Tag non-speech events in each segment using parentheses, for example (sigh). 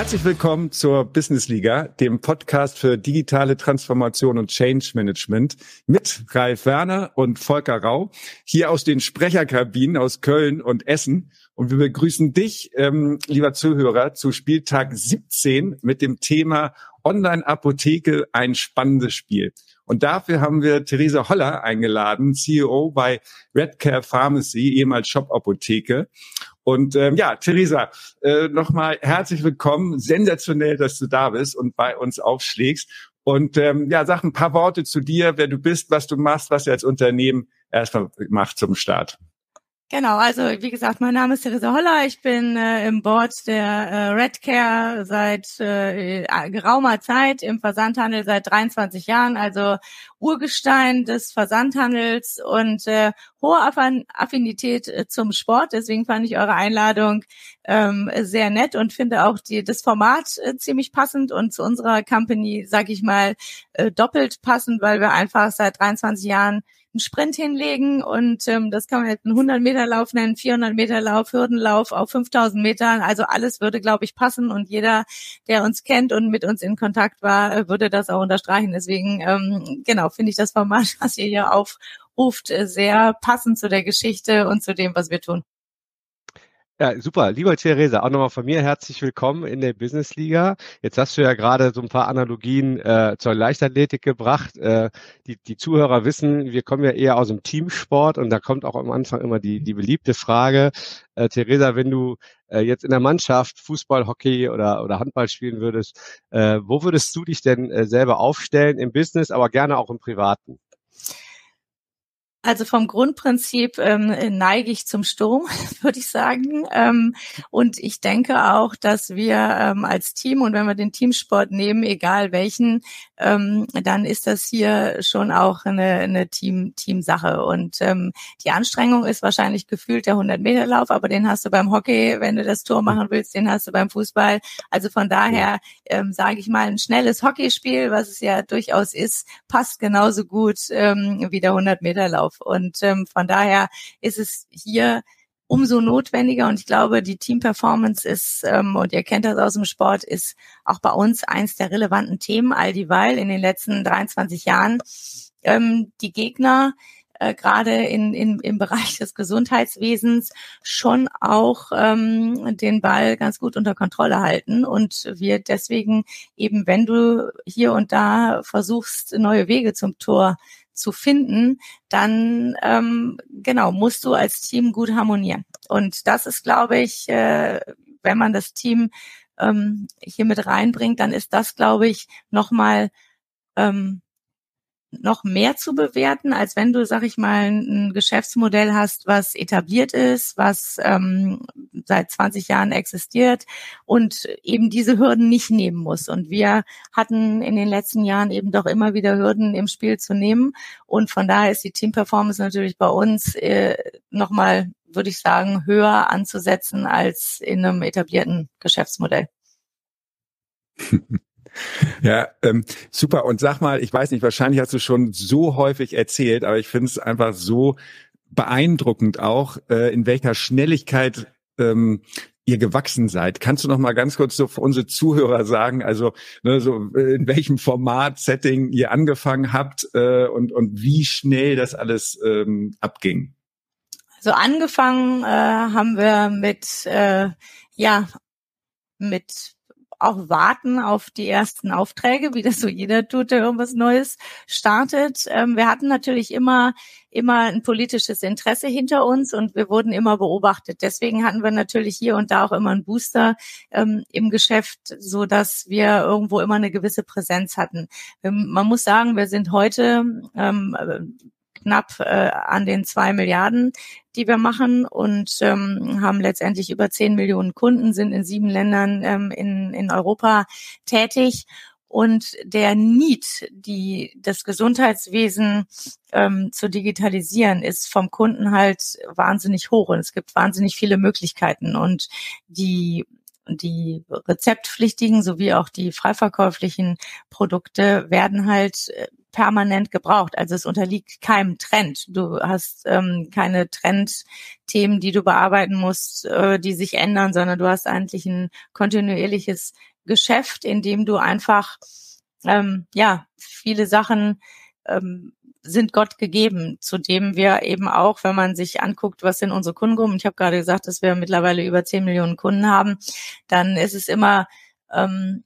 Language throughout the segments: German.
Herzlich willkommen zur Business Liga, dem Podcast für digitale Transformation und Change Management mit Ralf Werner und Volker Rau hier aus den Sprecherkabinen aus Köln und Essen. Und wir begrüßen dich, ähm, lieber Zuhörer, zu Spieltag 17 mit dem Thema Online-Apotheke, ein spannendes Spiel. Und dafür haben wir Theresa Holler eingeladen, CEO bei Redcare Pharmacy, ehemals Shop Apotheke. Und ähm, ja, Theresa, äh, nochmal herzlich willkommen. Sensationell, dass du da bist und bei uns aufschlägst. Und ähm, ja, sag ein paar Worte zu dir, wer du bist, was du machst, was du als Unternehmen erstmal macht zum Start. Genau, also wie gesagt, mein Name ist Theresa Holler. Ich bin äh, im Board der äh, Redcare seit äh, geraumer Zeit, im Versandhandel seit 23 Jahren, also Urgestein des Versandhandels und äh, hohe Affinität äh, zum Sport. Deswegen fand ich eure Einladung ähm, sehr nett und finde auch die, das Format äh, ziemlich passend und zu unserer Company, sag ich mal, äh, doppelt passend, weil wir einfach seit 23 Jahren einen Sprint hinlegen und ähm, das kann man jetzt einen 100 Meter Lauf nennen, 400 Meter Lauf, Hürdenlauf auf 5000 Metern. Also alles würde, glaube ich, passen und jeder, der uns kennt und mit uns in Kontakt war, äh, würde das auch unterstreichen. Deswegen, ähm, genau, finde ich das Format, was (laughs) ihr hier aufruft, äh, sehr passend zu der Geschichte und zu dem, was wir tun. Ja, super. Lieber Theresa, auch nochmal von mir herzlich willkommen in der Business Liga. Jetzt hast du ja gerade so ein paar Analogien äh, zur Leichtathletik gebracht. Äh, die, die Zuhörer wissen, wir kommen ja eher aus dem Teamsport und da kommt auch am Anfang immer die, die beliebte Frage, äh, Theresa, wenn du äh, jetzt in der Mannschaft Fußball, Hockey oder, oder Handball spielen würdest, äh, wo würdest du dich denn äh, selber aufstellen im Business, aber gerne auch im Privaten? Also vom Grundprinzip ähm, neige ich zum Sturm, (laughs) würde ich sagen. Ähm, und ich denke auch, dass wir ähm, als Team und wenn wir den Teamsport nehmen, egal welchen, ähm, dann ist das hier schon auch eine, eine Team, Teamsache. Und ähm, die Anstrengung ist wahrscheinlich gefühlt der 100-Meter-Lauf, aber den hast du beim Hockey, wenn du das Tor machen willst, den hast du beim Fußball. Also von daher ähm, sage ich mal, ein schnelles Hockeyspiel, was es ja durchaus ist, passt genauso gut ähm, wie der 100-Meter-Lauf auf. Und ähm, von daher ist es hier umso notwendiger. Und ich glaube, die Team-Performance ist, ähm, und ihr kennt das aus dem Sport, ist auch bei uns eins der relevanten Themen, all dieweil in den letzten 23 Jahren ähm, die Gegner äh, gerade in, in, im Bereich des Gesundheitswesens schon auch ähm, den Ball ganz gut unter Kontrolle halten und wir deswegen eben, wenn du hier und da versuchst, neue Wege zum Tor zu finden, dann ähm, genau musst du als Team gut harmonieren. Und das ist, glaube ich, äh, wenn man das Team ähm, hier mit reinbringt, dann ist das, glaube ich, nochmal ähm, noch mehr zu bewerten, als wenn du, sag ich mal, ein Geschäftsmodell hast, was etabliert ist, was ähm, seit 20 Jahren existiert und eben diese Hürden nicht nehmen muss. Und wir hatten in den letzten Jahren eben doch immer wieder Hürden im Spiel zu nehmen. Und von daher ist die Teamperformance natürlich bei uns äh, nochmal, würde ich sagen, höher anzusetzen als in einem etablierten Geschäftsmodell. (laughs) Ja, ähm, super. Und sag mal, ich weiß nicht, wahrscheinlich hast du schon so häufig erzählt, aber ich finde es einfach so beeindruckend auch, äh, in welcher Schnelligkeit ähm, ihr gewachsen seid. Kannst du noch mal ganz kurz so für unsere Zuhörer sagen, also ne, so äh, in welchem Format, Setting ihr angefangen habt äh, und und wie schnell das alles ähm, abging? Also angefangen äh, haben wir mit äh, ja mit auch warten auf die ersten Aufträge, wie das so jeder tut, der irgendwas Neues startet. Ähm, wir hatten natürlich immer immer ein politisches Interesse hinter uns und wir wurden immer beobachtet. Deswegen hatten wir natürlich hier und da auch immer einen Booster ähm, im Geschäft, so dass wir irgendwo immer eine gewisse Präsenz hatten. Ähm, man muss sagen, wir sind heute ähm, knapp äh, an den zwei Milliarden, die wir machen und ähm, haben letztendlich über zehn Millionen Kunden, sind in sieben Ländern ähm, in, in Europa tätig. Und der Need, die das Gesundheitswesen ähm, zu digitalisieren, ist vom Kunden halt wahnsinnig hoch und es gibt wahnsinnig viele Möglichkeiten. Und die die rezeptpflichtigen sowie auch die freiverkäuflichen Produkte werden halt äh, permanent gebraucht. Also es unterliegt keinem Trend. Du hast ähm, keine Trendthemen, die du bearbeiten musst, äh, die sich ändern, sondern du hast eigentlich ein kontinuierliches Geschäft, in dem du einfach ähm, ja viele Sachen ähm, sind Gott gegeben, zu dem wir eben auch, wenn man sich anguckt, was sind unsere Kundengruppen, ich habe gerade gesagt, dass wir mittlerweile über 10 Millionen Kunden haben, dann ist es immer ähm,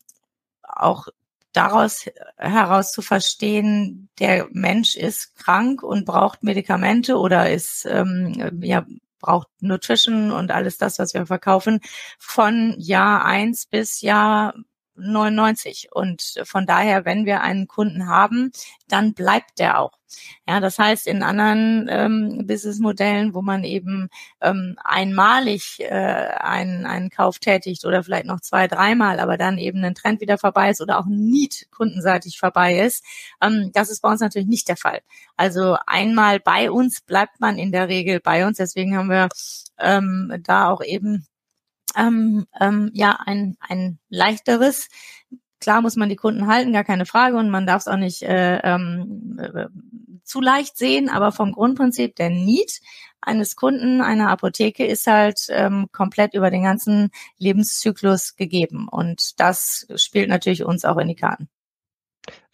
auch daraus heraus zu verstehen, der Mensch ist krank und braucht Medikamente oder ist ähm, ja braucht Nutrition und alles das, was wir verkaufen, von Jahr eins bis Jahr 99. Und von daher, wenn wir einen Kunden haben, dann bleibt der auch. Ja, das heißt, in anderen ähm, Businessmodellen, wo man eben ähm, einmalig äh, einen, einen Kauf tätigt oder vielleicht noch zwei, dreimal, aber dann eben ein Trend wieder vorbei ist oder auch Need kundenseitig vorbei ist, ähm, das ist bei uns natürlich nicht der Fall. Also einmal bei uns bleibt man in der Regel bei uns. Deswegen haben wir ähm, da auch eben ähm, ähm, ja ein, ein leichteres. Klar muss man die Kunden halten, gar keine Frage, und man darf es auch nicht äh, ähm, äh, zu leicht sehen, aber vom Grundprinzip der Need eines Kunden einer Apotheke ist halt ähm, komplett über den ganzen Lebenszyklus gegeben. Und das spielt natürlich uns auch in die Karten.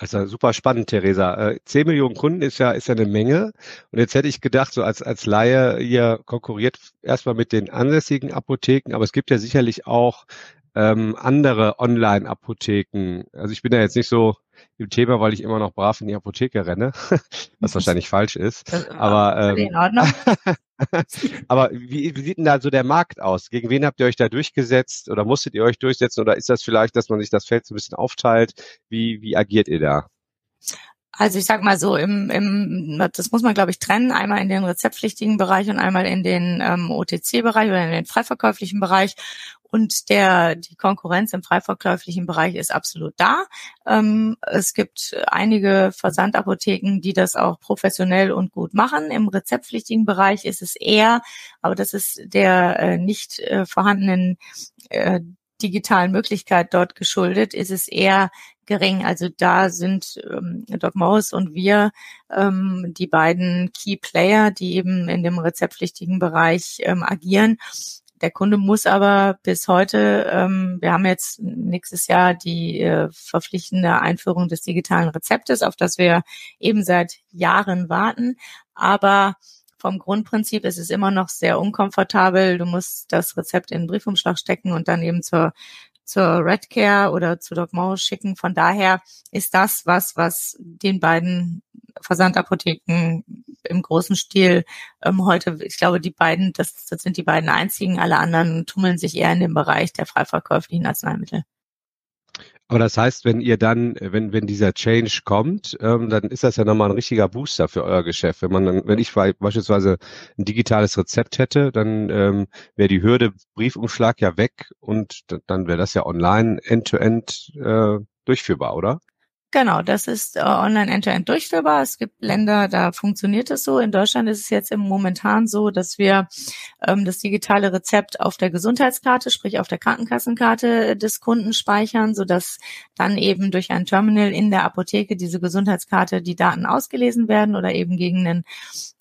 Also super spannend, Theresa. Äh, 10 Millionen Kunden ist ja, ist ja eine Menge. Und jetzt hätte ich gedacht, so als, als Laie, ihr konkurriert erstmal mit den ansässigen Apotheken, aber es gibt ja sicherlich auch ähm, andere Online-Apotheken. Also ich bin da jetzt nicht so im Thema, weil ich immer noch brav in die Apotheke renne, (laughs) was wahrscheinlich falsch ist. Aber, ähm, (laughs) aber wie, wie sieht denn da so der Markt aus? Gegen wen habt ihr euch da durchgesetzt oder musstet ihr euch durchsetzen oder ist das vielleicht, dass man sich das Feld so ein bisschen aufteilt? Wie, wie agiert ihr da? Also ich sag mal so, im, im, das muss man, glaube ich, trennen, einmal in den rezeptpflichtigen Bereich und einmal in den ähm, OTC-Bereich oder in den freiverkäuflichen Bereich. Und der, die Konkurrenz im freiverkäuflichen Bereich ist absolut da. Ähm, es gibt einige Versandapotheken, die das auch professionell und gut machen. Im rezeptpflichtigen Bereich ist es eher, aber das ist der äh, nicht äh, vorhandenen äh, digitalen Möglichkeit dort geschuldet, ist es eher gering. Also da sind ähm, Doc Morris und wir ähm, die beiden Key Player, die eben in dem rezeptpflichtigen Bereich ähm, agieren. Der Kunde muss aber bis heute, ähm, wir haben jetzt nächstes Jahr die äh, verpflichtende Einführung des digitalen Rezeptes, auf das wir eben seit Jahren warten. Aber vom Grundprinzip ist es immer noch sehr unkomfortabel. Du musst das Rezept in den Briefumschlag stecken und dann eben zur zur Redcare oder zu Doc Morris schicken. Von daher ist das was, was den beiden Versandapotheken im großen Stil ähm, heute, ich glaube, die beiden, das, das sind die beiden einzigen, alle anderen tummeln sich eher in dem Bereich der freiverkäuflichen Arzneimittel. Aber das heißt, wenn ihr dann, wenn, wenn dieser Change kommt, ähm, dann ist das ja nochmal ein richtiger Booster für euer Geschäft. Wenn man dann, wenn ich beispielsweise ein digitales Rezept hätte, dann ähm, wäre die Hürde Briefumschlag ja weg und dann wäre das ja online end-to-end -end, äh, durchführbar, oder? Genau, das ist äh, online end-to-end durchführbar. Es gibt Länder, da funktioniert es so. In Deutschland ist es jetzt im momentan so, dass wir ähm, das digitale Rezept auf der Gesundheitskarte, sprich auf der Krankenkassenkarte des Kunden speichern, sodass dann eben durch ein Terminal in der Apotheke diese Gesundheitskarte die Daten ausgelesen werden oder eben gegen einen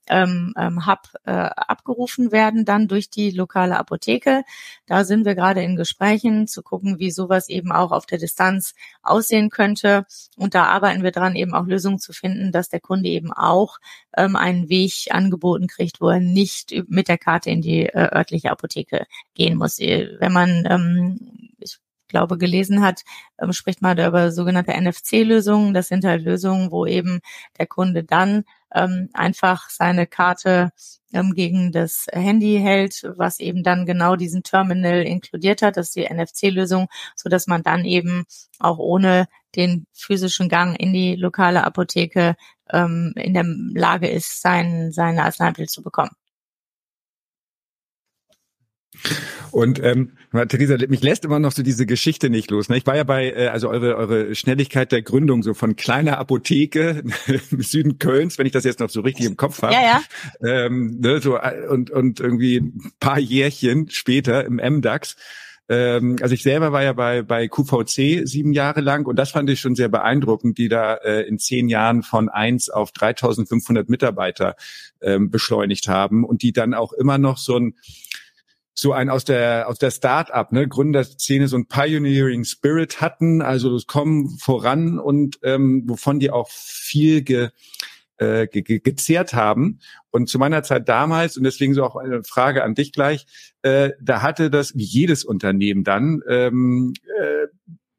ähm, ähm, Hub äh, abgerufen werden, dann durch die lokale Apotheke. Da sind wir gerade in Gesprächen zu gucken, wie sowas eben auch auf der Distanz aussehen könnte. Und da arbeiten wir dran, eben auch Lösungen zu finden, dass der Kunde eben auch ähm, einen Weg angeboten kriegt, wo er nicht mit der Karte in die äh, örtliche Apotheke gehen muss. Äh, wenn man ähm, ich glaube, gelesen hat, ähm, spricht man da über sogenannte NFC-Lösungen. Das sind halt Lösungen, wo eben der Kunde dann ähm, einfach seine Karte ähm, gegen das Handy hält, was eben dann genau diesen Terminal inkludiert hat. Das ist die NFC-Lösung, so dass man dann eben auch ohne den physischen Gang in die lokale Apotheke ähm, in der Lage ist, sein, seine Arzneimittel zu bekommen. Und ähm, Theresa, mich lässt immer noch so diese Geschichte nicht los. Ne? Ich war ja bei, äh, also eure, eure Schnelligkeit der Gründung so von kleiner Apotheke (laughs) im Süden Kölns, wenn ich das jetzt noch so richtig im Kopf habe. Ja, ja. Ähm, ne, so, äh, und, und irgendwie ein paar Jährchen später im MDAX ähm, also ich selber war ja bei, bei QVC sieben Jahre lang und das fand ich schon sehr beeindruckend, die da äh, in zehn Jahren von eins auf 3500 Mitarbeiter ähm, beschleunigt haben und die dann auch immer noch so ein so ein aus der aus der Start-up, ne, Gründerszene so ein Pioneering Spirit hatten, also es kommen voran und ähm, wovon die auch viel ge, äh, ge, ge, gezehrt haben. Und zu meiner Zeit damals, und deswegen so auch eine Frage an dich gleich, äh, da hatte das wie jedes Unternehmen dann ähm, äh,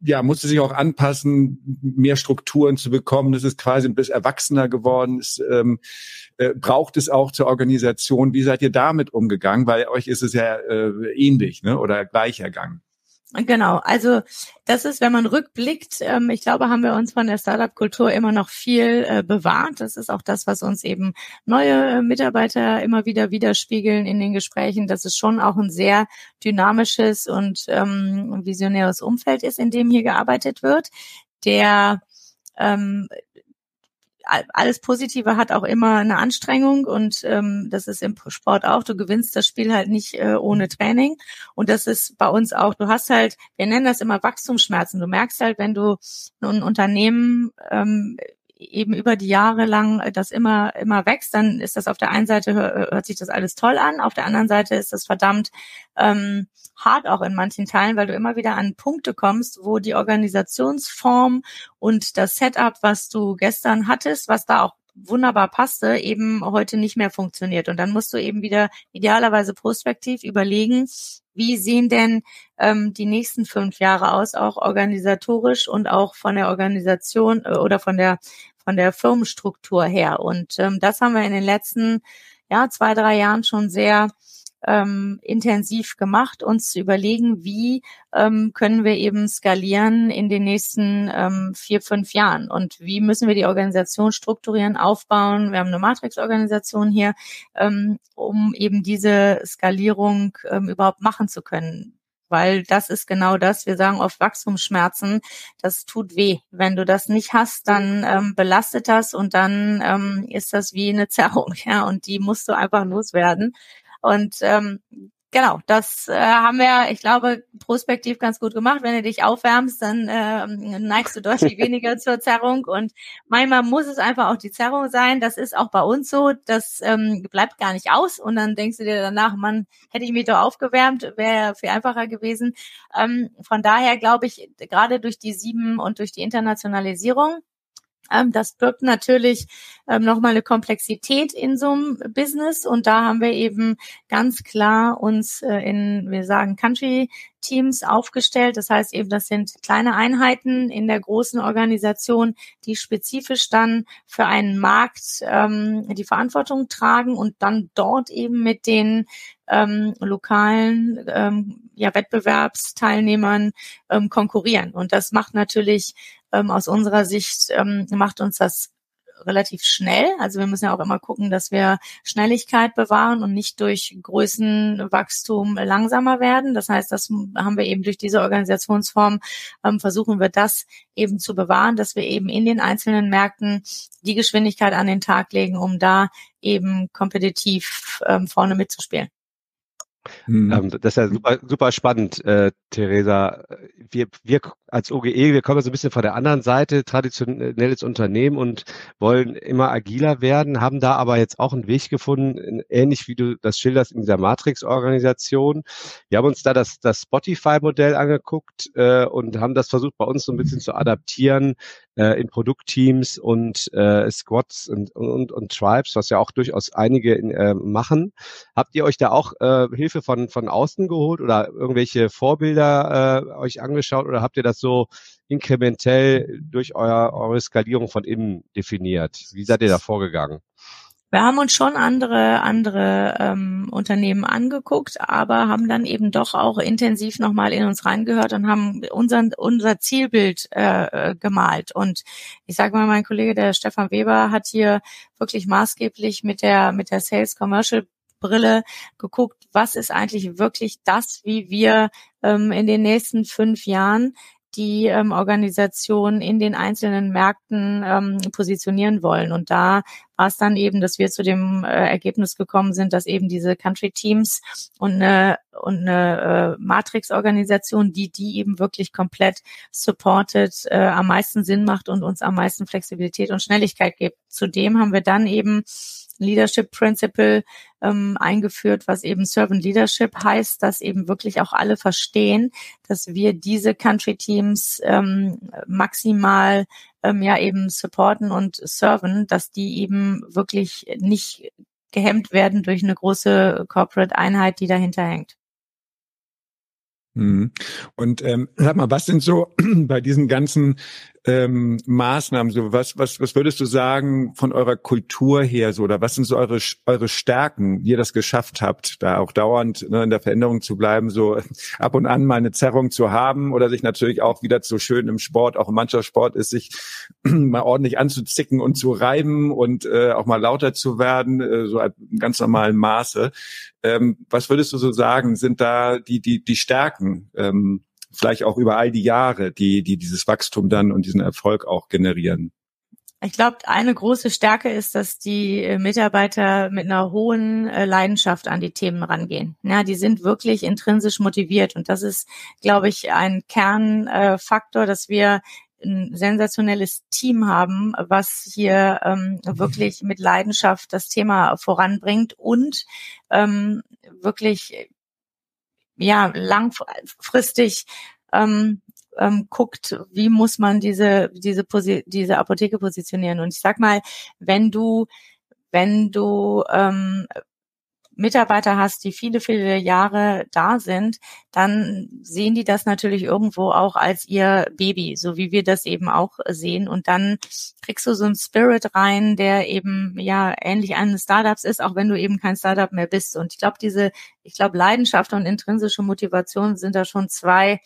ja, musste sich auch anpassen, mehr Strukturen zu bekommen. Das ist quasi ein bisschen erwachsener geworden. Es, ähm, äh, braucht es auch zur Organisation. Wie seid ihr damit umgegangen? Weil euch ist es ja äh, ähnlich ne? oder gleich ergangen. Genau, also das ist, wenn man rückblickt, ähm, ich glaube, haben wir uns von der Startup-Kultur immer noch viel äh, bewahrt. Das ist auch das, was uns eben neue äh, Mitarbeiter immer wieder widerspiegeln in den Gesprächen, dass es schon auch ein sehr dynamisches und ähm, visionäres Umfeld ist, in dem hier gearbeitet wird. Der ähm, alles Positive hat auch immer eine Anstrengung und ähm, das ist im Sport auch. Du gewinnst das Spiel halt nicht äh, ohne Training und das ist bei uns auch. Du hast halt, wir nennen das immer Wachstumsschmerzen. Du merkst halt, wenn du ein Unternehmen ähm, eben über die Jahre lang das immer immer wächst, dann ist das auf der einen Seite hört sich das alles toll an, auf der anderen Seite ist das verdammt ähm, hart auch in manchen Teilen, weil du immer wieder an Punkte kommst, wo die Organisationsform und das Setup, was du gestern hattest, was da auch wunderbar passte, eben heute nicht mehr funktioniert. Und dann musst du eben wieder idealerweise prospektiv überlegen, wie sehen denn ähm, die nächsten fünf Jahre aus, auch organisatorisch und auch von der Organisation äh, oder von der von der Firmenstruktur her. Und ähm, das haben wir in den letzten ja zwei drei Jahren schon sehr ähm, intensiv gemacht, uns zu überlegen, wie ähm, können wir eben skalieren in den nächsten ähm, vier, fünf Jahren und wie müssen wir die Organisation strukturieren, aufbauen. Wir haben eine Matrix-Organisation hier, ähm, um eben diese Skalierung ähm, überhaupt machen zu können weil das ist genau das. Wir sagen oft Wachstumsschmerzen, das tut weh. Wenn du das nicht hast, dann ähm, belastet das und dann ähm, ist das wie eine (laughs) Zerrung, ja, und die musst du einfach loswerden. Und ähm, genau, das äh, haben wir, ich glaube, prospektiv ganz gut gemacht. Wenn du dich aufwärmst, dann äh, neigst du deutlich (laughs) weniger zur Zerrung. Und manchmal muss es einfach auch die Zerrung sein. Das ist auch bei uns so. Das ähm, bleibt gar nicht aus. Und dann denkst du dir danach, man, hätte ich mich doch aufgewärmt, wäre viel einfacher gewesen. Ähm, von daher glaube ich, gerade durch die sieben und durch die Internationalisierung das birgt natürlich ähm, nochmal eine Komplexität in so einem Business und da haben wir eben ganz klar uns äh, in, wir sagen Country Teams aufgestellt. Das heißt eben, das sind kleine Einheiten in der großen Organisation, die spezifisch dann für einen Markt ähm, die Verantwortung tragen und dann dort eben mit den ähm, lokalen ähm, ja, Wettbewerbsteilnehmern ähm, konkurrieren. Und das macht natürlich ähm, aus unserer Sicht, ähm, macht uns das relativ schnell. Also wir müssen ja auch immer gucken, dass wir Schnelligkeit bewahren und nicht durch Größenwachstum langsamer werden. Das heißt, das haben wir eben durch diese Organisationsform, ähm, versuchen wir das eben zu bewahren, dass wir eben in den einzelnen Märkten die Geschwindigkeit an den Tag legen, um da eben kompetitiv ähm, vorne mitzuspielen. Mhm. Ähm, das ist ja super, super spannend, äh, Theresa. Wir, wir als OGE, wir kommen so ein bisschen von der anderen Seite, traditionelles Unternehmen und wollen immer agiler werden, haben da aber jetzt auch einen Weg gefunden, ähnlich wie du das schilderst in dieser Matrix-Organisation. Wir haben uns da das, das Spotify-Modell angeguckt äh, und haben das versucht, bei uns so ein bisschen zu adaptieren äh, in Produktteams und äh, Squads und, und, und Tribes, was ja auch durchaus einige in, äh, machen. Habt ihr euch da auch äh, Hilfe von, von außen geholt oder irgendwelche Vorbilder äh, euch angeschaut oder habt ihr das so inkrementell durch euer, eure Skalierung von innen definiert? Wie seid ihr da vorgegangen? Wir haben uns schon andere andere ähm, Unternehmen angeguckt, aber haben dann eben doch auch intensiv nochmal in uns reingehört und haben unseren, unser Zielbild äh, gemalt. Und ich sage mal, mein Kollege, der Stefan Weber, hat hier wirklich maßgeblich mit der mit der Sales Commercial Brille geguckt, was ist eigentlich wirklich das, wie wir ähm, in den nächsten fünf Jahren die ähm, Organisation in den einzelnen Märkten ähm, positionieren wollen. Und da war es dann eben, dass wir zu dem äh, Ergebnis gekommen sind, dass eben diese Country Teams und eine, und eine äh, Matrix-Organisation, die die eben wirklich komplett supportet, äh, am meisten Sinn macht und uns am meisten Flexibilität und Schnelligkeit gibt. Zudem haben wir dann eben Leadership Principle ähm, eingeführt, was eben Servant Leadership heißt, dass eben wirklich auch alle verstehen, dass wir diese Country Teams ähm, maximal ähm, ja eben supporten und serven, dass die eben wirklich nicht gehemmt werden durch eine große Corporate Einheit, die dahinter hängt. Mhm. Und ähm, sag mal, was sind so (clears throat) bei diesen ganzen ähm, Maßnahmen, so was, was, was würdest du sagen von eurer Kultur her so, oder was sind so eure, eure Stärken, wie ihr das geschafft habt, da auch dauernd ne, in der Veränderung zu bleiben, so (laughs) ab und an mal eine Zerrung zu haben oder sich natürlich auch wieder so schön im Sport, auch im Mannschaftssport ist, sich (clears throat) mal ordentlich anzuzicken und zu reiben und äh, auch mal lauter zu werden, äh, so im ganz normalen Maße. Ähm, was würdest du so sagen, sind da die, die, die Stärken? Ähm, vielleicht auch über all die Jahre, die, die dieses Wachstum dann und diesen Erfolg auch generieren? Ich glaube, eine große Stärke ist, dass die äh, Mitarbeiter mit einer hohen äh, Leidenschaft an die Themen rangehen. Ja, die sind wirklich intrinsisch motiviert und das ist, glaube ich, ein Kernfaktor, dass wir ein sensationelles Team haben, was hier ähm, wirklich mit Leidenschaft das Thema voranbringt und ähm, wirklich ja langfristig ähm, ähm, guckt, wie muss man diese diese Posi diese Apotheke positionieren. Und ich sag mal, wenn du wenn du ähm, Mitarbeiter hast, die viele, viele Jahre da sind, dann sehen die das natürlich irgendwo auch als ihr Baby, so wie wir das eben auch sehen. Und dann kriegst du so einen Spirit rein, der eben ja ähnlich eines Startups ist, auch wenn du eben kein Startup mehr bist. Und ich glaube, diese, ich glaube, Leidenschaft und intrinsische Motivation sind da schon zwei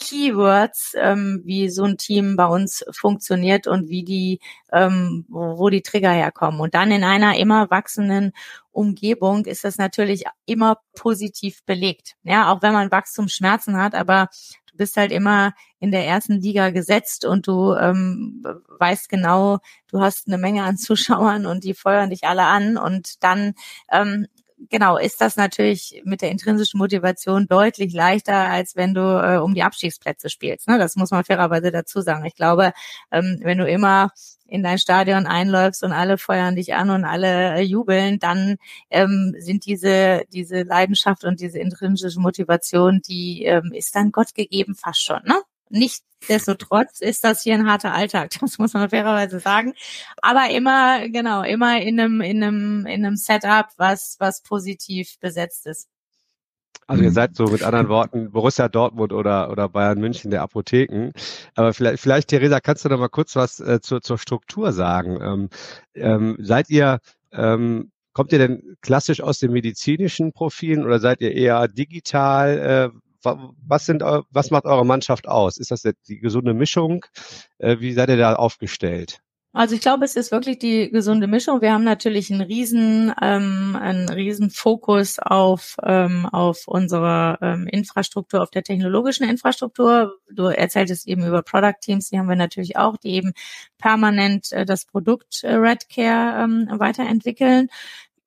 Keywords, ähm, wie so ein Team bei uns funktioniert und wie die, ähm, wo, wo die Trigger herkommen. Und dann in einer immer wachsenden Umgebung ist das natürlich immer positiv belegt. Ja, auch wenn man Wachstumsschmerzen hat, aber du bist halt immer in der ersten Liga gesetzt und du ähm, weißt genau, du hast eine Menge an (laughs) Zuschauern und die feuern dich alle an und dann ähm, genau, ist das natürlich mit der intrinsischen Motivation deutlich leichter, als wenn du äh, um die Abstiegsplätze spielst. Ne? Das muss man fairerweise dazu sagen. Ich glaube, ähm, wenn du immer in dein Stadion einläufst und alle feuern dich an und alle äh, jubeln, dann ähm, sind diese diese Leidenschaft und diese intrinsische Motivation, die ähm, ist dann Gott gegeben fast schon. Ne? Nichtsdestotrotz ist das hier ein harter Alltag, (laughs) das muss man fairerweise sagen. Aber immer, genau, immer in einem, in einem, in einem Setup, was, was positiv besetzt ist. Also ihr seid so mit anderen Worten Borussia Dortmund oder, oder Bayern München der Apotheken. Aber vielleicht, vielleicht Theresa, kannst du da mal kurz was äh, zur, zur Struktur sagen? Ähm, ähm, seid ihr, ähm, kommt ihr denn klassisch aus den medizinischen Profilen oder seid ihr eher digital? Äh, was sind, was macht eure Mannschaft aus? Ist das die gesunde Mischung? Äh, wie seid ihr da aufgestellt? Also ich glaube, es ist wirklich die gesunde Mischung. Wir haben natürlich einen riesen, ähm, einen riesen Fokus auf ähm, auf unsere ähm, Infrastruktur, auf der technologischen Infrastruktur. Du erzähltest eben über Product Teams, die haben wir natürlich auch, die eben permanent äh, das Produkt äh, Red Care ähm, weiterentwickeln.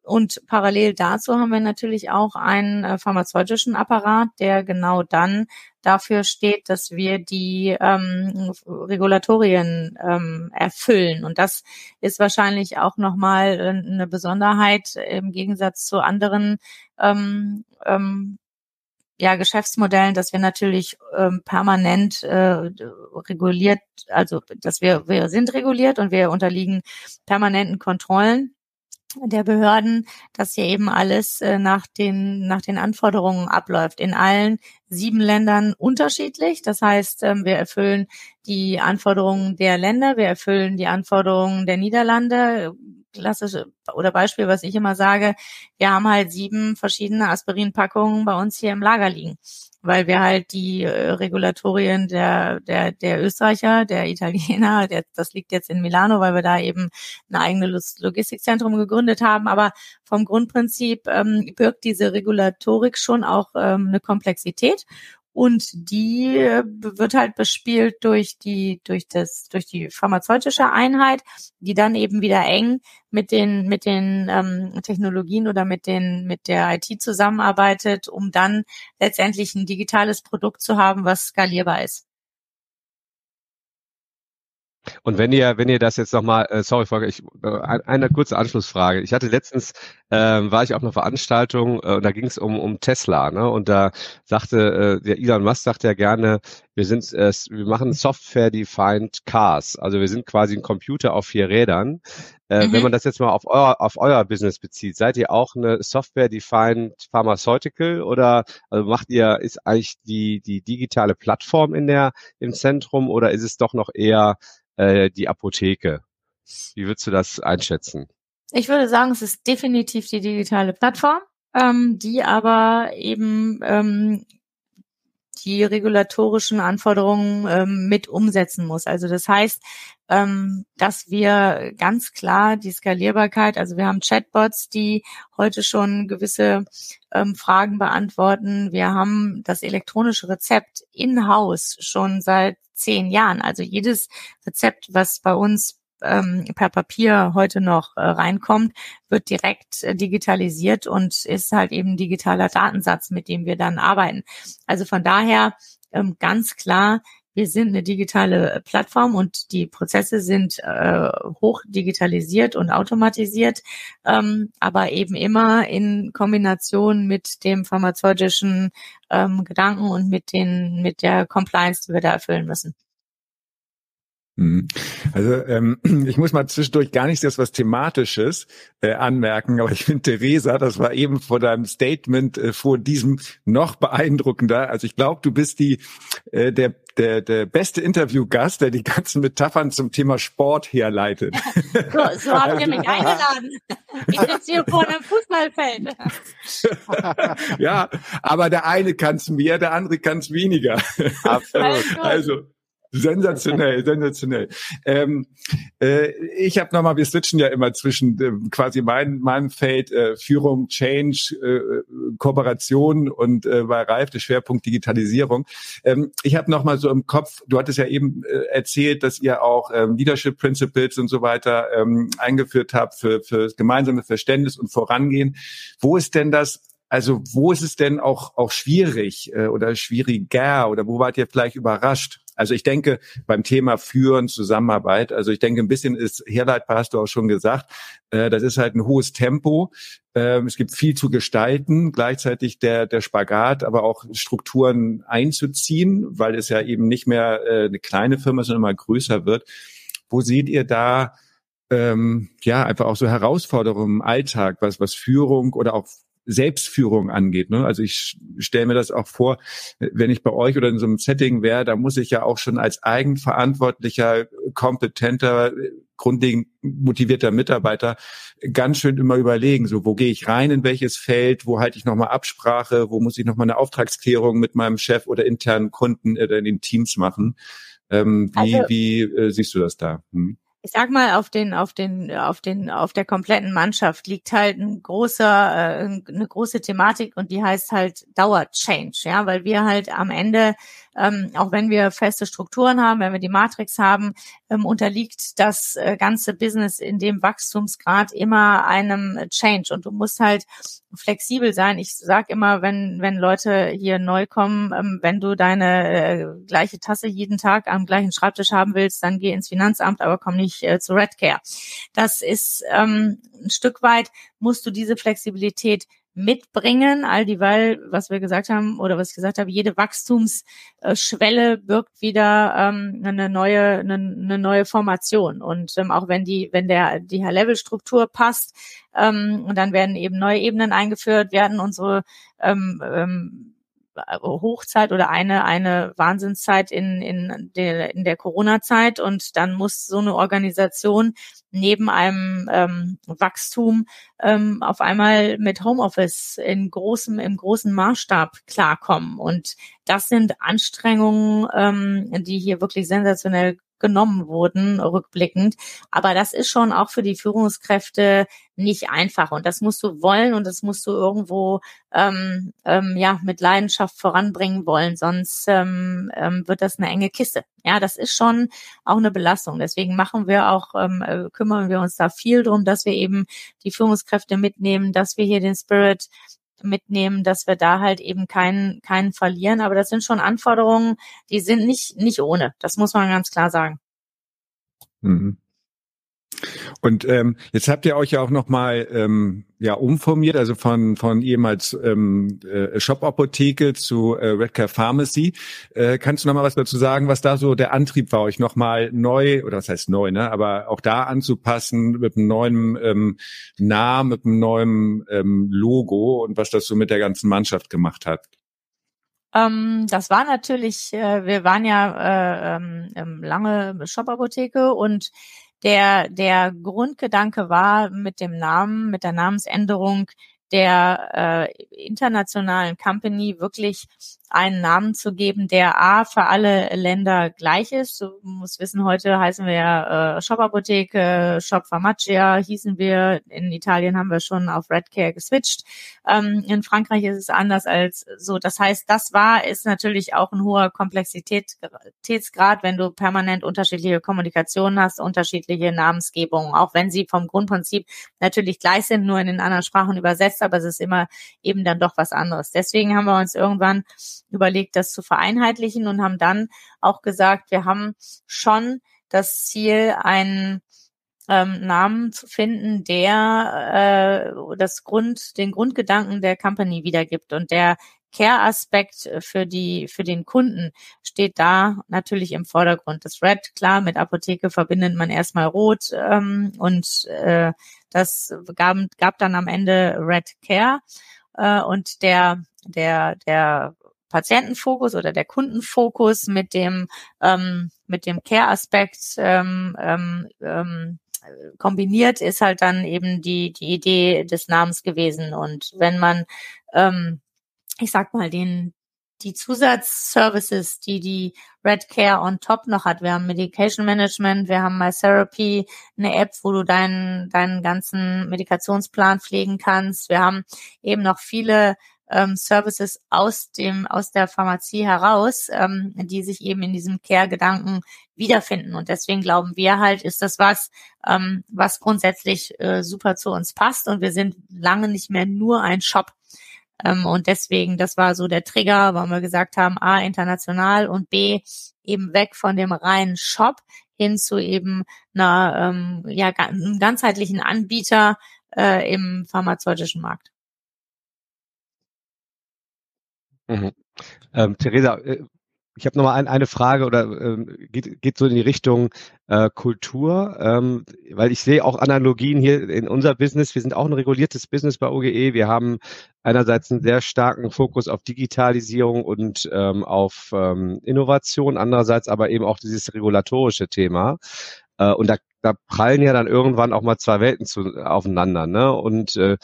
Und parallel dazu haben wir natürlich auch einen äh, pharmazeutischen Apparat, der genau dann dafür steht, dass wir die ähm, Regulatorien ähm, erfüllen. Und das ist wahrscheinlich auch nochmal äh, eine Besonderheit im Gegensatz zu anderen ähm, ähm, ja, Geschäftsmodellen, dass wir natürlich ähm, permanent äh, reguliert, also dass wir, wir sind reguliert und wir unterliegen permanenten Kontrollen der Behörden, dass hier eben alles äh, nach den nach den Anforderungen abläuft. In allen sieben Ländern unterschiedlich. Das heißt, ähm, wir erfüllen die Anforderungen der Länder, wir erfüllen die Anforderungen der Niederlande. Klassische oder Beispiel, was ich immer sage, wir haben halt sieben verschiedene Aspirinpackungen bei uns hier im Lager liegen weil wir halt die äh, Regulatorien der, der, der Österreicher, der Italiener, der, das liegt jetzt in Milano, weil wir da eben ein eigenes Logistikzentrum gegründet haben. Aber vom Grundprinzip ähm, birgt diese Regulatorik schon auch ähm, eine Komplexität. Und die äh, wird halt bespielt durch die durch das durch die pharmazeutische Einheit, die dann eben wieder eng mit den mit den ähm, Technologien oder mit den mit der IT zusammenarbeitet, um dann letztendlich ein digitales Produkt zu haben, was skalierbar ist. Und wenn ihr, wenn ihr das jetzt nochmal, äh, sorry, Volker, ich, äh, eine kurze Anschlussfrage. Ich hatte letztens, äh, war ich auf einer Veranstaltung äh, und da ging es um, um Tesla, ne? Und da sagte, äh, der Elon Musk sagte ja gerne, wir sind, äh, wir machen Software-Defined Cars. Also wir sind quasi ein Computer auf vier Rädern. Äh, mhm. Wenn man das jetzt mal auf euer, auf euer Business bezieht, seid ihr auch eine Software-Defined Pharmaceutical oder also macht ihr, ist eigentlich die, die digitale Plattform in der, im Zentrum oder ist es doch noch eher äh, die Apotheke. Wie würdest du das einschätzen? Ich würde sagen, es ist definitiv die digitale Plattform, ähm, die aber eben ähm, die regulatorischen Anforderungen ähm, mit umsetzen muss. Also das heißt, ähm, dass wir ganz klar die Skalierbarkeit, also wir haben Chatbots, die heute schon gewisse ähm, Fragen beantworten. Wir haben das elektronische Rezept in-house schon seit zehn Jahren. Also jedes Rezept, was bei uns ähm, per Papier heute noch äh, reinkommt, wird direkt äh, digitalisiert und ist halt eben digitaler Datensatz, mit dem wir dann arbeiten. Also von daher ähm, ganz klar, wir sind eine digitale Plattform und die Prozesse sind äh, hoch digitalisiert und automatisiert, ähm, aber eben immer in Kombination mit dem pharmazeutischen ähm, Gedanken und mit den mit der Compliance, die wir da erfüllen müssen. Mhm. Also ähm, (clears throat) ich muss mal zwischendurch gar nicht das was Thematisches äh, anmerken, aber ich finde Theresa, das war eben vor deinem Statement äh, vor diesem noch beeindruckender. Also ich glaube, du bist die äh, der der der beste Interviewgast, der die ganzen Metaphern zum Thema Sport herleitet. So, so habt ihr mich eingeladen. Ich sitze hier vor einem Fußballfeld. (laughs) ja, aber der eine kann es mehr, der andere kann es weniger. Absolut. Also Sensationell, sensationell. Ähm, äh, ich habe nochmal, wir switchen ja immer zwischen äh, quasi mein, meinem Feld äh, Führung, Change, äh, Kooperation und äh, bei Ralf der Schwerpunkt Digitalisierung. Ähm, ich habe nochmal so im Kopf, du hattest ja eben äh, erzählt, dass ihr auch ähm, Leadership Principles und so weiter ähm, eingeführt habt für, für gemeinsame Verständnis und Vorangehen. Wo ist denn das also wo ist es denn auch, auch schwierig äh, oder schwieriger oder wo wart ihr vielleicht überrascht? Also ich denke beim Thema Führen, Zusammenarbeit, also ich denke ein bisschen ist herleitbar, hast du auch schon gesagt, äh, das ist halt ein hohes Tempo. Ähm, es gibt viel zu gestalten, gleichzeitig der, der Spagat, aber auch Strukturen einzuziehen, weil es ja eben nicht mehr äh, eine kleine Firma, sondern immer größer wird. Wo seht ihr da ähm, ja einfach auch so Herausforderungen im Alltag, was, was Führung oder auch Selbstführung angeht. Ne? Also ich stelle mir das auch vor, wenn ich bei euch oder in so einem Setting wäre, da muss ich ja auch schon als eigenverantwortlicher, kompetenter, grundlegend motivierter Mitarbeiter ganz schön immer überlegen, so wo gehe ich rein in welches Feld, wo halte ich nochmal Absprache, wo muss ich nochmal eine Auftragsklärung mit meinem Chef oder internen Kunden oder in den Teams machen. Ähm, wie also, wie äh, siehst du das da? Hm? Ich sag mal, auf den, auf den, auf den, auf der kompletten Mannschaft liegt halt ein großer, äh, eine große Thematik und die heißt halt Dauer-Change, ja, weil wir halt am Ende ähm, auch wenn wir feste Strukturen haben, wenn wir die Matrix haben, ähm, unterliegt das äh, ganze Business in dem Wachstumsgrad immer einem Change. Und du musst halt flexibel sein. Ich sage immer, wenn, wenn Leute hier neu kommen, ähm, wenn du deine äh, gleiche Tasse jeden Tag am gleichen Schreibtisch haben willst, dann geh ins Finanzamt, aber komm nicht äh, zu Redcare. Das ist ähm, ein Stück weit, musst du diese Flexibilität mitbringen, all dieweil, was wir gesagt haben oder was ich gesagt habe, jede Wachstumsschwelle birgt wieder ähm, eine neue eine, eine neue Formation und ähm, auch wenn die wenn der die High-Level-Struktur passt ähm, und dann werden eben neue Ebenen eingeführt, werden unsere ähm, ähm, Hochzeit oder eine eine Wahnsinnszeit in in der in der Corona-Zeit und dann muss so eine Organisation neben einem ähm, Wachstum ähm, auf einmal mit Homeoffice in großem im großen Maßstab klarkommen. Und das sind Anstrengungen, ähm, die hier wirklich sensationell genommen wurden, rückblickend. Aber das ist schon auch für die Führungskräfte nicht einfach. Und das musst du wollen und das musst du irgendwo ähm, ähm, ja mit Leidenschaft voranbringen wollen, sonst ähm, ähm, wird das eine enge Kiste. Ja, das ist schon auch eine Belastung. Deswegen machen wir auch, ähm, äh, kümmern wir uns da viel drum, dass wir eben die Führungskräfte mitnehmen, dass wir hier den Spirit mitnehmen, dass wir da halt eben keinen, keinen verlieren. Aber das sind schon Anforderungen, die sind nicht, nicht ohne. Das muss man ganz klar sagen. Mhm. Und ähm, jetzt habt ihr euch ja auch nochmal ähm, ja, umformiert, also von, von ehemals ähm, äh, Shop-Apotheke zu äh, Redcare Pharmacy. Äh, kannst du nochmal was dazu sagen, was da so der Antrieb war, euch nochmal neu, oder was heißt neu, ne, aber auch da anzupassen mit einem neuen ähm, Namen, mit einem neuen ähm, Logo und was das so mit der ganzen Mannschaft gemacht hat? Ähm, das war natürlich, äh, wir waren ja äh, ähm, ähm lange Shop-Apotheke und der, der Grundgedanke war mit dem Namen, mit der Namensänderung der äh, internationalen Company wirklich einen Namen zu geben, der A für alle Länder gleich ist. Du musst wissen, heute heißen wir ja äh, Shop Apotheke, Shop Pharmacia hießen wir. In Italien haben wir schon auf Redcare geswitcht. Ähm, in Frankreich ist es anders als so. Das heißt, das war, ist natürlich auch ein hoher Komplexitätsgrad, wenn du permanent unterschiedliche Kommunikationen hast, unterschiedliche Namensgebungen, auch wenn sie vom Grundprinzip natürlich gleich sind, nur in den anderen Sprachen übersetzt, aber es ist immer eben dann doch was anderes. Deswegen haben wir uns irgendwann überlegt, das zu vereinheitlichen und haben dann auch gesagt, wir haben schon das Ziel, einen ähm, Namen zu finden, der äh, das Grund, den Grundgedanken der Company wiedergibt und der Care-Aspekt für die für den Kunden steht da natürlich im Vordergrund. Das Red, klar, mit Apotheke verbindet man erstmal Rot ähm, und äh, das gab, gab dann am Ende Red Care äh, und der der der Patientenfokus oder der Kundenfokus mit dem ähm, mit dem Care-Aspekt ähm, ähm, ähm, kombiniert ist halt dann eben die die Idee des Namens gewesen und wenn man ähm, ich sag mal den die Zusatzservices, die die Red Care on top noch hat. Wir haben Medication Management, wir haben MyTherapy, eine App, wo du deinen, deinen ganzen Medikationsplan pflegen kannst. Wir haben eben noch viele ähm, Services aus dem aus der Pharmazie heraus, ähm, die sich eben in diesem Care-Gedanken wiederfinden. Und deswegen glauben wir halt, ist das was, ähm, was grundsätzlich äh, super zu uns passt. Und wir sind lange nicht mehr nur ein Shop. Ähm, und deswegen, das war so der Trigger, weil wir gesagt haben, A, international und B, eben weg von dem reinen Shop hin zu eben einer ähm, ja, einem ganzheitlichen Anbieter äh, im pharmazeutischen Markt. Mhm. Ähm, Theresa, äh, ich habe nochmal ein, eine Frage oder ähm, geht, geht so in die Richtung äh, Kultur, ähm, weil ich sehe auch Analogien hier in unser Business. Wir sind auch ein reguliertes Business bei OGE. Wir haben einerseits einen sehr starken Fokus auf Digitalisierung und ähm, auf ähm, Innovation, andererseits aber eben auch dieses regulatorische Thema. Äh, und da, da prallen ja dann irgendwann auch mal zwei Welten zu, aufeinander. Ne? Und äh,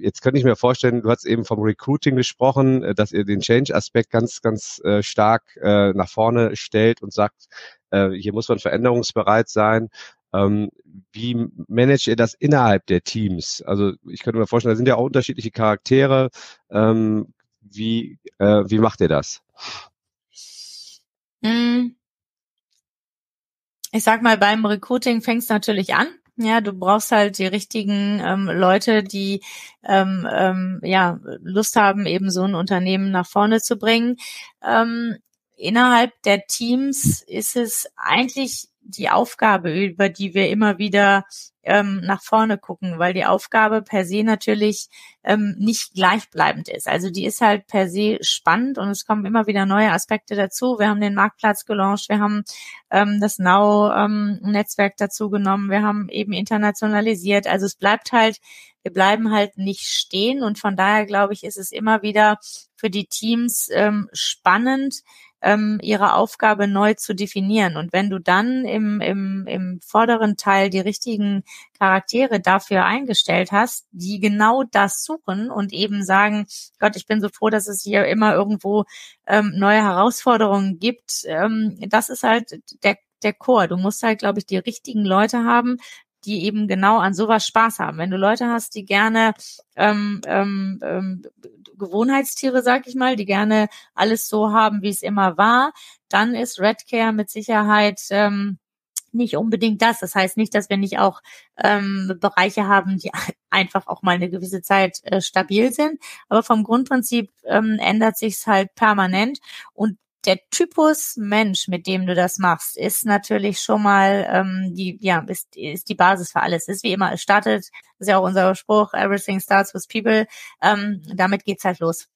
jetzt könnte ich mir vorstellen, du hast eben vom Recruiting gesprochen, äh, dass ihr den Change-Aspekt ganz, ganz äh, stark äh, nach vorne stellt und sagt, äh, hier muss man veränderungsbereit sein. Ähm, wie managt ihr das innerhalb der Teams? Also ich könnte mir vorstellen, da sind ja auch unterschiedliche Charaktere. Ähm, wie, äh, wie macht ihr das? Hm. Ich sag mal, beim Recruiting fängt es natürlich an. Ja, du brauchst halt die richtigen ähm, Leute, die ähm, ähm, ja Lust haben, eben so ein Unternehmen nach vorne zu bringen. Ähm, innerhalb der Teams ist es eigentlich die Aufgabe, über die wir immer wieder ähm, nach vorne gucken, weil die Aufgabe per se natürlich ähm, nicht gleichbleibend ist. Also die ist halt per se spannend und es kommen immer wieder neue Aspekte dazu. Wir haben den Marktplatz gelauncht, wir haben ähm, das Now-Netzwerk ähm, dazu genommen, wir haben eben internationalisiert. Also es bleibt halt, wir bleiben halt nicht stehen und von daher glaube ich, ist es immer wieder für die Teams ähm, spannend, ähm, ihre Aufgabe neu zu definieren. Und wenn du dann im, im, im vorderen Teil die richtigen Charaktere dafür eingestellt hast, die genau das suchen und eben sagen, Gott, ich bin so froh, dass es hier immer irgendwo ähm, neue Herausforderungen gibt. Ähm, das ist halt der der Chor. Du musst halt, glaube ich, die richtigen Leute haben, die eben genau an sowas Spaß haben. Wenn du Leute hast, die gerne ähm, ähm, ähm, Gewohnheitstiere, sag ich mal, die gerne alles so haben, wie es immer war, dann ist Redcare mit Sicherheit ähm, nicht unbedingt das. Das heißt nicht, dass wir nicht auch ähm, Bereiche haben, die (laughs) einfach auch mal eine gewisse Zeit äh, stabil sind. Aber vom Grundprinzip ähm, ändert sich's halt permanent. Und der Typus Mensch, mit dem du das machst, ist natürlich schon mal ähm, die, ja, ist, ist die Basis für alles. Ist wie immer, es startet, ist ja auch unser Spruch, everything starts with people. Ähm, damit geht's halt los.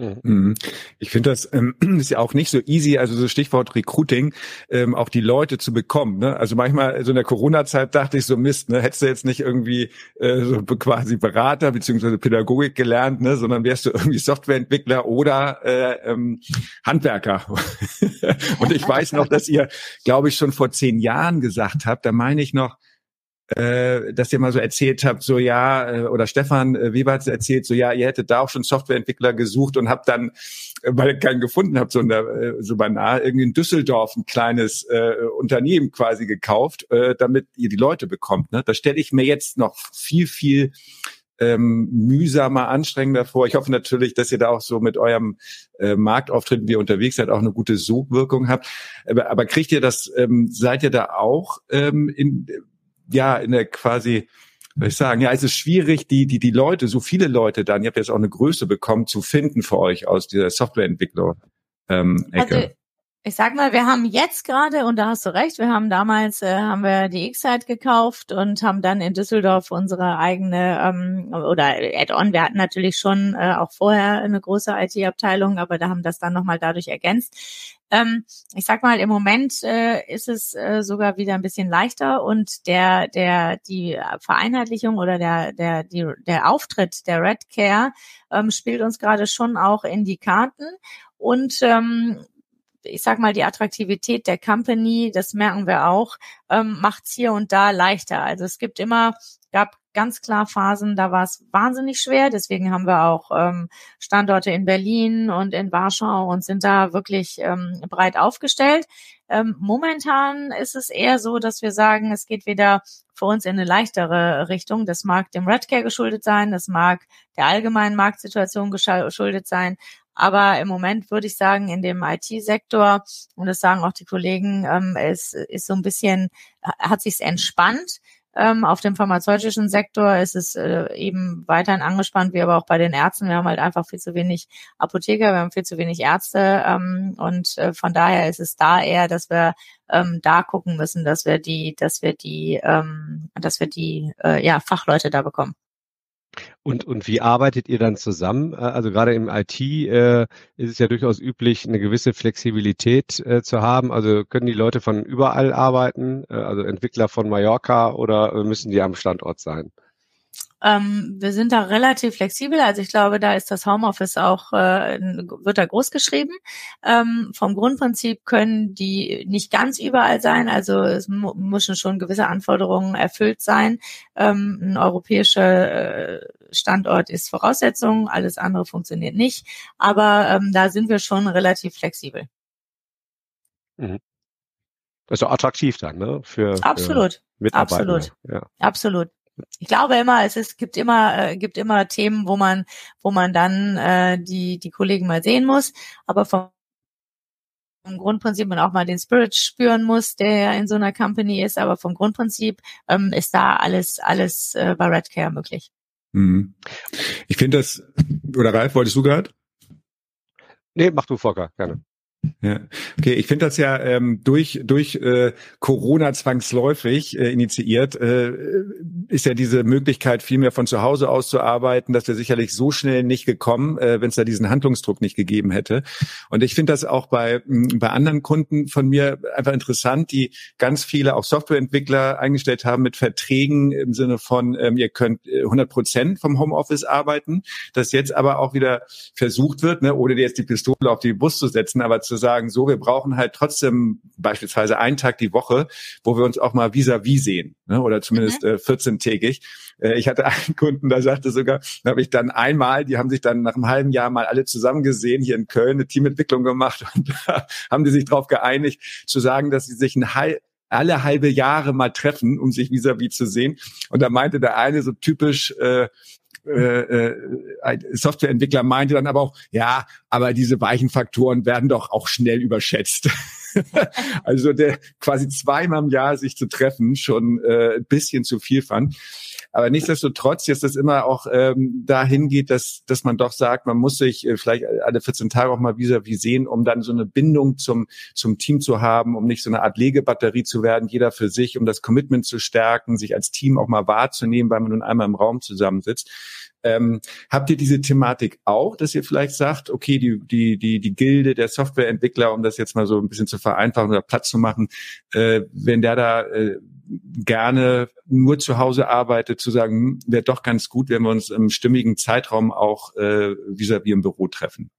Mhm. mhm. Ich finde das ähm, (clears throat) ist ja auch nicht so easy, also so Stichwort Recruiting, ähm, auch die Leute zu bekommen. Ne? Also manchmal so in der Corona-Zeit dachte ich so Mist, ne? hättest du jetzt nicht irgendwie äh, so quasi Berater beziehungsweise Pädagogik gelernt, ne? sondern wärst du irgendwie Softwareentwickler oder äh, ähm, Handwerker. (laughs) Und ich weiß noch, dass ihr, glaube ich, schon vor zehn Jahren gesagt habt, da meine ich noch, äh, dass ihr mal so erzählt habt, so ja, äh, oder Stefan äh, Weber hat erzählt, so ja, ihr hättet da auch schon Softwareentwickler gesucht und habt dann, äh, weil ihr keinen gefunden habt, so, der, äh, so banal, irgendwie in Düsseldorf ein kleines äh, Unternehmen quasi gekauft, äh, damit ihr die Leute bekommt. Ne? Da stelle ich mir jetzt noch viel, viel ähm, mühsamer, anstrengender vor. Ich hoffe natürlich, dass ihr da auch so mit eurem äh, Marktauftritt, wie ihr unterwegs seid, auch eine gute Sogwirkung habt. Aber, aber kriegt ihr das, ähm, seid ihr da auch ähm, in, ja, in der quasi, soll ich sagen, ja, es ist schwierig, die, die, die Leute, so viele Leute dann, ihr habt jetzt auch eine Größe bekommen, zu finden für euch aus dieser Softwareentwicklung. Ähm, Ecke. Also ich sag mal, wir haben jetzt gerade, und da hast du recht, wir haben damals, äh, haben wir die X-Site gekauft und haben dann in Düsseldorf unsere eigene, ähm, oder Add-on, wir hatten natürlich schon äh, auch vorher eine große IT-Abteilung, aber da haben das dann nochmal dadurch ergänzt. Ähm, ich sag mal, im Moment äh, ist es äh, sogar wieder ein bisschen leichter und der, der, die Vereinheitlichung oder der, der, die, der Auftritt der Red Care ähm, spielt uns gerade schon auch in die Karten. Und ähm, ich sag mal, die Attraktivität der Company, das merken wir auch, ähm, macht es hier und da leichter. Also es gibt immer, gab ganz klar Phasen, da war es wahnsinnig schwer. Deswegen haben wir auch ähm, Standorte in Berlin und in Warschau und sind da wirklich ähm, breit aufgestellt. Ähm, momentan ist es eher so, dass wir sagen, es geht wieder für uns in eine leichtere Richtung. Das mag dem Redcare geschuldet sein, das mag der allgemeinen Marktsituation geschuldet sein. Aber im Moment würde ich sagen, in dem IT-Sektor, und das sagen auch die Kollegen, ähm, es ist so ein bisschen, hat sich's entspannt. Ähm, auf dem pharmazeutischen Sektor ist es äh, eben weiterhin angespannt, wie aber auch bei den Ärzten. Wir haben halt einfach viel zu wenig Apotheker, wir haben viel zu wenig Ärzte ähm, und äh, von daher ist es da eher, dass wir ähm, da gucken müssen, dass wir die, dass wir die, ähm, dass wir die äh, ja Fachleute da bekommen. Und, und wie arbeitet ihr dann zusammen? Äh, also gerade im IT äh, ist es ja durchaus üblich, eine gewisse Flexibilität äh, zu haben. Also können die Leute von überall arbeiten, äh, also Entwickler von Mallorca oder müssen die am Standort sein? Ähm, wir sind da relativ flexibel. Also ich glaube, da ist das Homeoffice auch, äh, wird da groß geschrieben. Ähm, vom Grundprinzip können die nicht ganz überall sein. Also es müssen schon gewisse Anforderungen erfüllt sein. Ähm, ein europäischer äh, Standort ist Voraussetzung, alles andere funktioniert nicht. Aber ähm, da sind wir schon relativ flexibel. Mhm. Also attraktiv dann, ne? Für, Absolut. Für Mitarbeiter. Absolut. Ja. Absolut ich glaube immer, es ist, gibt immer, äh, gibt immer Themen, wo man, wo man dann äh, die die Kollegen mal sehen muss. Aber vom Grundprinzip man auch mal den Spirit spüren muss, der in so einer Company ist. Aber vom Grundprinzip ähm, ist da alles alles äh, bei Redcare möglich. Mhm. Ich finde das, oder Ralf, wolltest du gerade? Nee, mach du Volker, gerne. Ja, okay. Ich finde das ja ähm, durch durch äh, Corona zwangsläufig äh, initiiert äh, ist ja diese Möglichkeit viel mehr von zu Hause aus zu arbeiten, dass wir sicherlich so schnell nicht gekommen, äh, wenn es da diesen Handlungsdruck nicht gegeben hätte. Und ich finde das auch bei bei anderen Kunden von mir einfach interessant, die ganz viele auch Softwareentwickler eingestellt haben mit Verträgen im Sinne von ähm, ihr könnt 100 äh, Prozent vom Homeoffice arbeiten, das jetzt aber auch wieder versucht wird, ne, ohne jetzt die Pistole auf die Bus zu setzen, aber zu sagen, so, wir brauchen halt trotzdem beispielsweise einen Tag die Woche, wo wir uns auch mal vis-à-vis -vis sehen, ne? oder zumindest mhm. äh, 14-tägig. Äh, ich hatte (laughs) einen Kunden, da sagte sogar, da habe ich dann einmal, die haben sich dann nach einem halben Jahr mal alle zusammen gesehen, hier in Köln, eine Teamentwicklung gemacht (laughs) und da haben die sich darauf geeinigt, zu sagen, dass sie sich ein halb alle halbe Jahre mal treffen, um sich vis-à-vis -vis zu sehen. Und da meinte der eine so typisch äh, äh, äh, Softwareentwickler meinte dann aber auch, ja, aber diese weichen Faktoren werden doch auch schnell überschätzt. (laughs) also der quasi zweimal im Jahr sich zu treffen schon äh, ein bisschen zu viel fand. Aber nichtsdestotrotz, jetzt das immer auch ähm, dahin geht, dass, dass man doch sagt, man muss sich äh, vielleicht alle 14 Tage auch mal vis-à-vis sehen, um dann so eine Bindung zum, zum Team zu haben, um nicht so eine Art Legebatterie zu werden, jeder für sich, um das Commitment zu stärken, sich als Team auch mal wahrzunehmen, weil man nun einmal im Raum zusammensitzt. Ähm, habt ihr diese Thematik auch, dass ihr vielleicht sagt, okay, die, die, die, die Gilde der Softwareentwickler, um das jetzt mal so ein bisschen zu vereinfachen oder Platz zu machen, äh, wenn der da äh, gerne nur zu Hause arbeitet, zu sagen, hm, wäre doch ganz gut, wenn wir uns im stimmigen Zeitraum auch äh, vis-à-vis -vis im Büro treffen.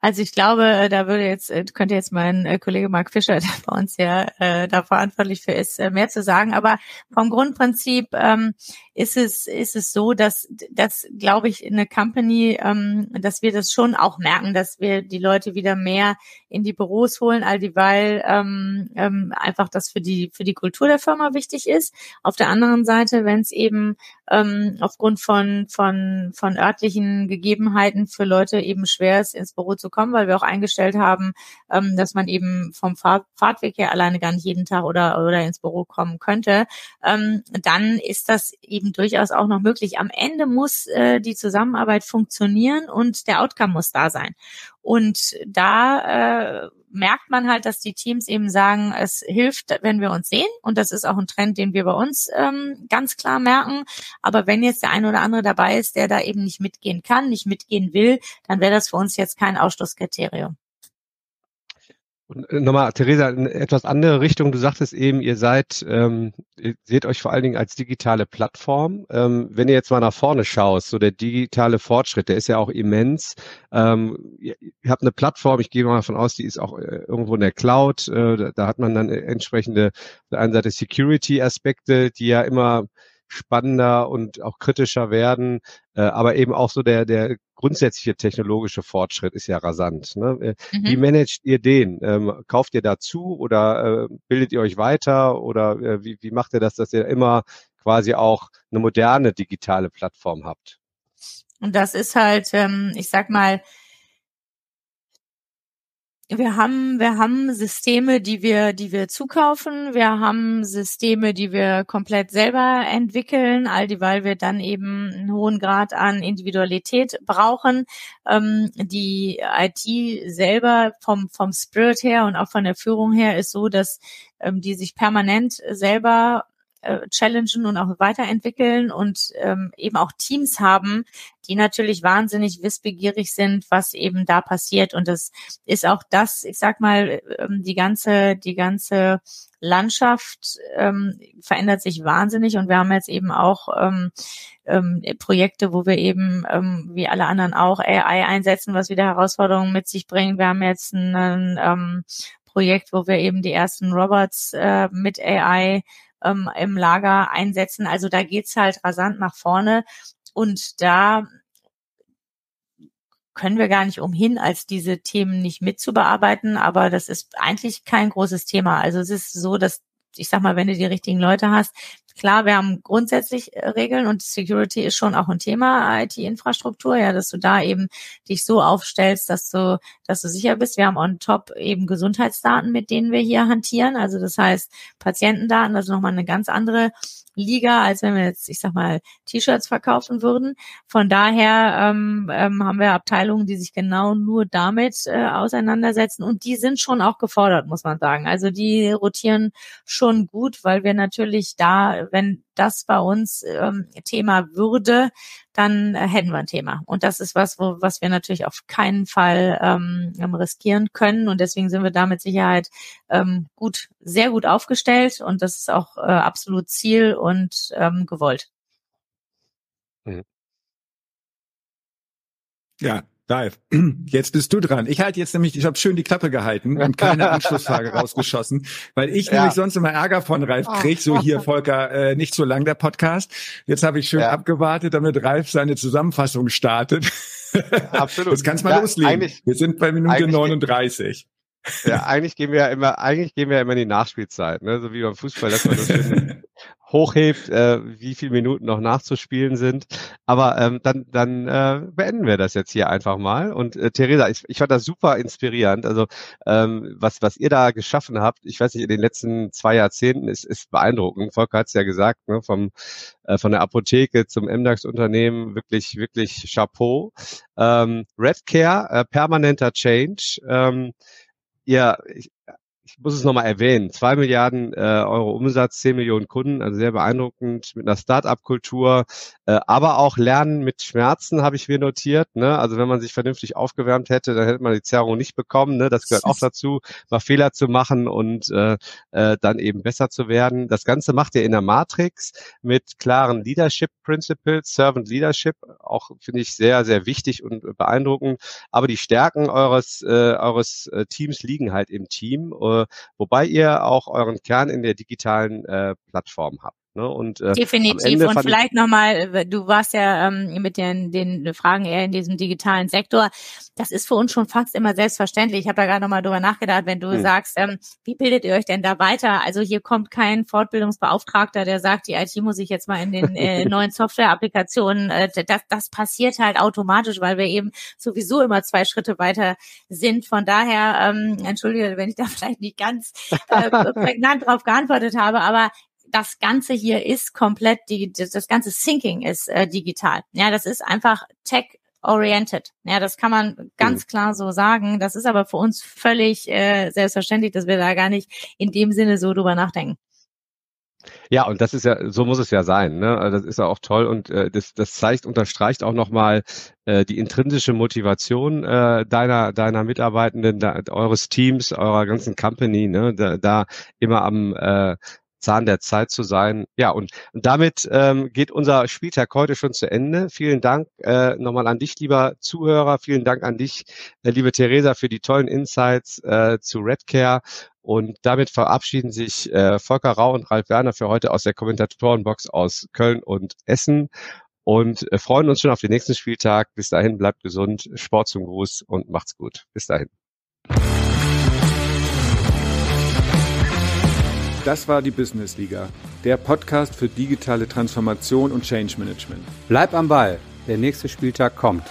Also ich glaube, äh, da würde jetzt, äh, könnte jetzt mein äh, Kollege Mark Fischer, (laughs) der bei uns ja äh, da verantwortlich für ist, mehr zu sagen. Aber vom Grundprinzip ähm, ist es, ist es so, dass, dass glaube ich, eine Company, ähm, dass wir das schon auch merken, dass wir die Leute wieder mehr in die Büros holen, all dieweil ähm, ähm, einfach das für die, für die Kultur der Firma wichtig ist. Auf der anderen Seite, wenn es eben ähm, aufgrund von, von, von örtlichen Gegebenheiten für Leute eben schwer ist, ins Büro zu kommen, weil wir auch eingestellt haben, ähm, dass man eben vom Fahr Fahrtweg her alleine gar nicht jeden Tag oder, oder ins Büro kommen könnte, ähm, dann ist das eben durchaus auch noch möglich. Am Ende muss äh, die Zusammenarbeit funktionieren und der Outcome muss da sein. Und da äh, merkt man halt, dass die Teams eben sagen, es hilft, wenn wir uns sehen. Und das ist auch ein Trend, den wir bei uns ähm, ganz klar merken. Aber wenn jetzt der eine oder andere dabei ist, der da eben nicht mitgehen kann, nicht mitgehen will, dann wäre das für uns jetzt kein Ausschlusskriterium. Und äh, nochmal, Theresa, in etwas andere Richtung. Du sagtest eben, ihr seid, ähm, ihr seht euch vor allen Dingen als digitale Plattform. Ähm, wenn ihr jetzt mal nach vorne schaut, so der digitale Fortschritt, der ist ja auch immens. Ähm, ihr, ihr, habt eine Plattform, ich gehe mal davon aus, die ist auch äh, irgendwo in der Cloud. Äh, da, da, hat man dann entsprechende, auf der einen Seite Security-Aspekte, die ja immer spannender und auch kritischer werden. Äh, aber eben auch so der, der grundsätzliche technologische Fortschritt ist ja rasant. Ne? Äh, mhm. Wie managt ihr den? Ähm, kauft ihr dazu oder äh, bildet ihr euch weiter oder äh, wie, wie macht ihr das, dass ihr immer quasi auch eine moderne digitale Plattform habt? Und das ist halt, ähm, ich sag mal, wir haben, wir haben Systeme, die wir, die wir zukaufen. Wir haben Systeme, die wir komplett selber entwickeln, all die, weil wir dann eben einen hohen Grad an Individualität brauchen. Ähm, die IT selber vom, vom Spirit her und auch von der Führung her ist so, dass ähm, die sich permanent selber äh, challengen und auch weiterentwickeln und ähm, eben auch Teams haben, die natürlich wahnsinnig wissbegierig sind, was eben da passiert. Und das ist auch das, ich sag mal, ähm, die ganze, die ganze Landschaft ähm, verändert sich wahnsinnig und wir haben jetzt eben auch ähm, ähm, Projekte, wo wir eben ähm, wie alle anderen auch AI einsetzen, was wieder Herausforderungen mit sich bringt. Wir haben jetzt ein ähm, Projekt, wo wir eben die ersten Robots äh, mit AI ähm, im Lager einsetzen. Also da geht's halt rasant nach vorne. Und da können wir gar nicht umhin, als diese Themen nicht mitzubearbeiten. Aber das ist eigentlich kein großes Thema. Also es ist so, dass ich sag mal, wenn du die richtigen Leute hast, klar, wir haben grundsätzlich äh, Regeln und Security ist schon auch ein Thema IT-Infrastruktur, ja, dass du da eben dich so aufstellst, dass du, dass du sicher bist. Wir haben on top eben Gesundheitsdaten, mit denen wir hier hantieren. Also das heißt Patientendaten, also nochmal eine ganz andere Liga, als wenn wir jetzt, ich sag mal, T-Shirts verkaufen würden. Von daher ähm, ähm, haben wir Abteilungen, die sich genau nur damit äh, auseinandersetzen und die sind schon auch gefordert, muss man sagen. Also die rotieren schon gut, weil wir natürlich da, wenn das bei uns ähm, Thema würde, dann äh, hätten wir ein Thema. Und das ist was, wo, was wir natürlich auf keinen Fall ähm, riskieren können. Und deswegen sind wir da mit Sicherheit ähm, gut, sehr gut aufgestellt. Und das ist auch äh, absolut Ziel und ähm, gewollt. Mhm. Ja, Live. (clears throat) Jetzt bist du dran. Ich halte jetzt nämlich, ich habe schön die Klappe gehalten und keine (laughs) Anschlussfrage rausgeschossen, weil ich ja. nämlich sonst immer Ärger von Ralf ah. krieg. So hier, (laughs) Volker, äh, nicht so lang der Podcast. Jetzt habe ich schön ja. abgewartet, damit Ralf seine Zusammenfassung startet. Absolut. Jetzt kannst mal ja, loslegen. Wir sind bei Minute 39. Ja, eigentlich gehen wir ja immer, eigentlich gehen wir ja immer in die Nachspielzeit, ne? so wie beim Fußball, dass man das schön (laughs) hochhebt, äh, wie viele Minuten noch nachzuspielen sind. Aber ähm, dann, dann äh, beenden wir das jetzt hier einfach mal. Und äh, Theresa, ich, ich fand das super inspirierend. Also ähm, was, was ihr da geschaffen habt, ich weiß nicht, in den letzten zwei Jahrzehnten ist, ist beeindruckend. Volker hat es ja gesagt, ne, vom äh, von der Apotheke zum MDAX-Unternehmen, wirklich, wirklich Chapeau. Ähm, Redcare, äh, permanenter Change. Ähm, ich, ich muss es nochmal erwähnen, zwei Milliarden äh, Euro Umsatz, zehn Millionen Kunden, also sehr beeindruckend mit einer Start-up-Kultur, äh, aber auch Lernen mit Schmerzen habe ich mir notiert. Ne? Also wenn man sich vernünftig aufgewärmt hätte, dann hätte man die Zerrung nicht bekommen. Ne? Das gehört auch (laughs) dazu, mal Fehler zu machen und äh, äh, dann eben besser zu werden. Das Ganze macht ihr in der Matrix mit klaren Leadership Principles, Servant Leadership, auch finde ich sehr, sehr wichtig und beeindruckend. Aber die Stärken eures, äh, eures äh, Teams liegen halt im Team. Äh, wobei ihr auch euren Kern in der digitalen äh, Plattform habt. Ne? Und, äh, Definitiv. Und vielleicht nochmal, äh, du warst ja ähm, mit den, den Fragen eher in diesem digitalen Sektor. Das ist für uns schon fast immer selbstverständlich. Ich habe da gerade nochmal drüber nachgedacht, wenn du hm. sagst, ähm, wie bildet ihr euch denn da weiter? Also hier kommt kein Fortbildungsbeauftragter, der sagt, die IT muss ich jetzt mal in den äh, (laughs) neuen Software-Applikationen. Äh, das, das passiert halt automatisch, weil wir eben sowieso immer zwei Schritte weiter sind. Von daher, ähm, entschuldige, wenn ich da (laughs) vielleicht nicht ganz äh, prägnant drauf geantwortet habe, aber das Ganze hier ist komplett, die, das ganze Thinking ist äh, digital. Ja, das ist einfach Tech oriented. Ja, das kann man ganz mhm. klar so sagen. Das ist aber für uns völlig äh, selbstverständlich, dass wir da gar nicht in dem Sinne so drüber nachdenken. Ja, und das ist ja, so muss es ja sein. Ne? Also das ist ja auch toll und äh, das, das zeigt, unterstreicht auch nochmal äh, die intrinsische Motivation äh, deiner, deiner Mitarbeitenden, da, eures Teams, eurer ganzen Company, ne? da, da immer am äh, Zahn der Zeit zu sein. Ja, und, damit ähm, geht unser Spieltag heute schon zu Ende. Vielen Dank äh, nochmal an dich, lieber Zuhörer. Vielen Dank an dich, äh, liebe Theresa, für die tollen Insights äh, zu Redcare. Und damit verabschieden sich äh, Volker Rau und Ralf Werner für heute aus der Kommentatorenbox aus Köln und Essen und äh, freuen uns schon auf den nächsten Spieltag. Bis dahin, bleibt gesund, Sport zum Gruß und macht's gut. Bis dahin. Das war die Business Liga, der Podcast für digitale Transformation und Change Management. Bleib am Ball, der nächste Spieltag kommt.